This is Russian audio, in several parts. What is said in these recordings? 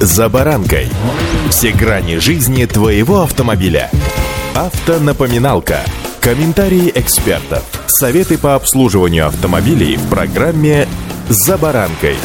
«За баранкой». Все грани жизни твоего автомобиля. Автонапоминалка. Комментарии экспертов. Советы по обслуживанию автомобилей в программе «За баранкой».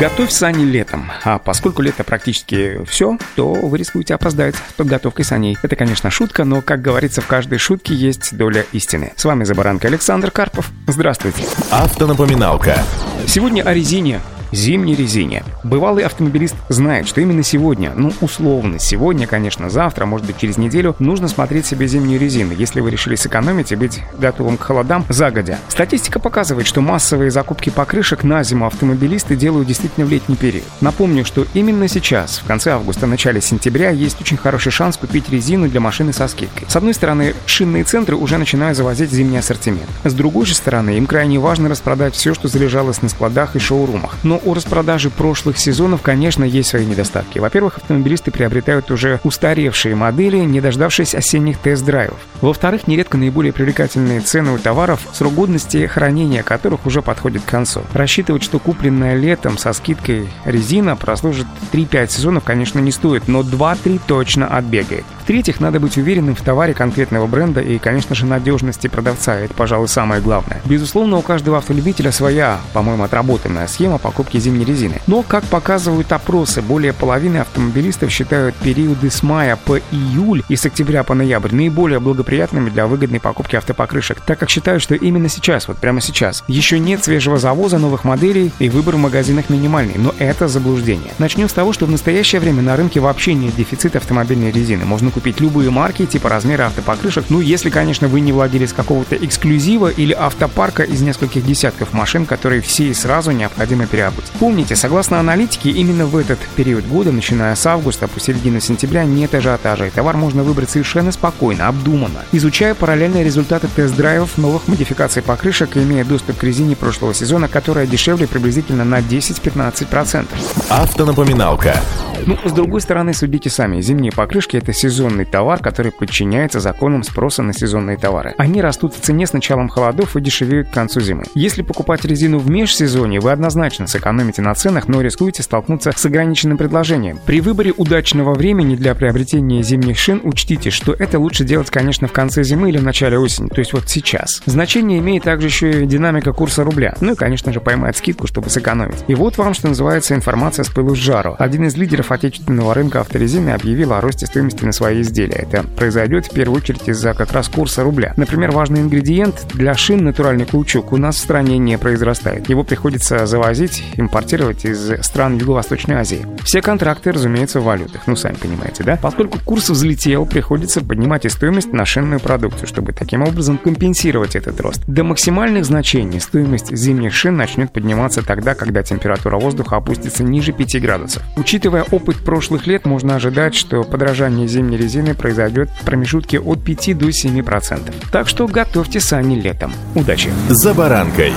Готовь сани летом. А поскольку лето практически все, то вы рискуете опоздать с подготовкой саней. Это, конечно, шутка, но, как говорится, в каждой шутке есть доля истины. С вами «За баранкой» Александр Карпов. Здравствуйте. Автонапоминалка. Сегодня о резине зимней резине. Бывалый автомобилист знает, что именно сегодня, ну условно, сегодня, конечно, завтра, может быть через неделю, нужно смотреть себе зимнюю резину, если вы решили сэкономить и быть готовым к холодам загодя. Статистика показывает, что массовые закупки покрышек на зиму автомобилисты делают действительно в летний период. Напомню, что именно сейчас, в конце августа, начале сентября, есть очень хороший шанс купить резину для машины со скидкой. С одной стороны, шинные центры уже начинают завозить зимний ассортимент. С другой же стороны, им крайне важно распродать все, что залежалось на складах и шоурумах. Но у распродажи прошлых сезонов, конечно, есть свои недостатки. Во-первых, автомобилисты приобретают уже устаревшие модели, не дождавшись осенних тест-драйвов. Во-вторых, нередко наиболее привлекательные цены у товаров, срок годности хранения которых уже подходит к концу. Рассчитывать, что купленная летом со скидкой резина прослужит 3-5 сезонов, конечно, не стоит, но 2-3 точно отбегает. В-третьих, надо быть уверенным в товаре конкретного бренда и, конечно же, надежности продавца. Это, пожалуй, самое главное. Безусловно, у каждого автолюбителя своя, по-моему, отработанная схема покупки зимней резины. Но, как показывают опросы, более половины автомобилистов считают периоды с мая по июль и с октября по ноябрь наиболее благоприятными для выгодной покупки автопокрышек, так как считают, что именно сейчас, вот прямо сейчас, еще нет свежего завоза новых моделей и выбор в магазинах минимальный. Но это заблуждение. Начнем с того, что в настоящее время на рынке вообще нет дефицита автомобильной резины. Можно купить любые марки, типа размера автопокрышек, ну если, конечно, вы не владелец какого-то эксклюзива или автопарка из нескольких десятков машин, которые все и сразу необходимо переобуть. Помните, согласно аналитике, именно в этот период года, начиная с августа по середину сентября, нет ажиотажа, и товар можно выбрать совершенно спокойно, обдуманно, изучая параллельно результаты тест-драйвов новых модификаций покрышек и имея доступ к резине прошлого сезона, которая дешевле приблизительно на 10-15%. Автонапоминалка. Ну, с другой стороны, судите сами. Зимние покрышки – это сезонный товар, который подчиняется законам спроса на сезонные товары. Они растут в цене с началом холодов и дешевеют к концу зимы. Если покупать резину в межсезонье, вы однозначно сэкономите на ценах, но рискуете столкнуться с ограниченным предложением. При выборе удачного времени для приобретения зимних шин учтите, что это лучше делать, конечно, в конце зимы или в начале осени, то есть вот сейчас. Значение имеет также еще и динамика курса рубля. Ну и, конечно же, поймать скидку, чтобы сэкономить. И вот вам, что называется, информация с пылу с жару. Один из лидеров отечественного рынка авторезины объявил о росте стоимости на свои изделия. Это произойдет в первую очередь из-за как раз курса рубля. Например, важный ингредиент для шин натуральный каучук у нас в стране не произрастает. Его приходится завозить, импортировать из стран Юго-Восточной Азии. Все контракты, разумеется, в валютах, ну сами понимаете, да? Поскольку курс взлетел, приходится поднимать и стоимость на шинную продукцию, чтобы таким образом компенсировать этот рост. До максимальных значений стоимость зимних шин начнет подниматься тогда, когда температура воздуха опустится ниже 5 градусов. Учитывая опыт прошлых лет, можно ожидать, что подражание зимней резины произойдет в промежутке от 5 до 7%. Так что готовьте сани летом. Удачи! «За баранкой».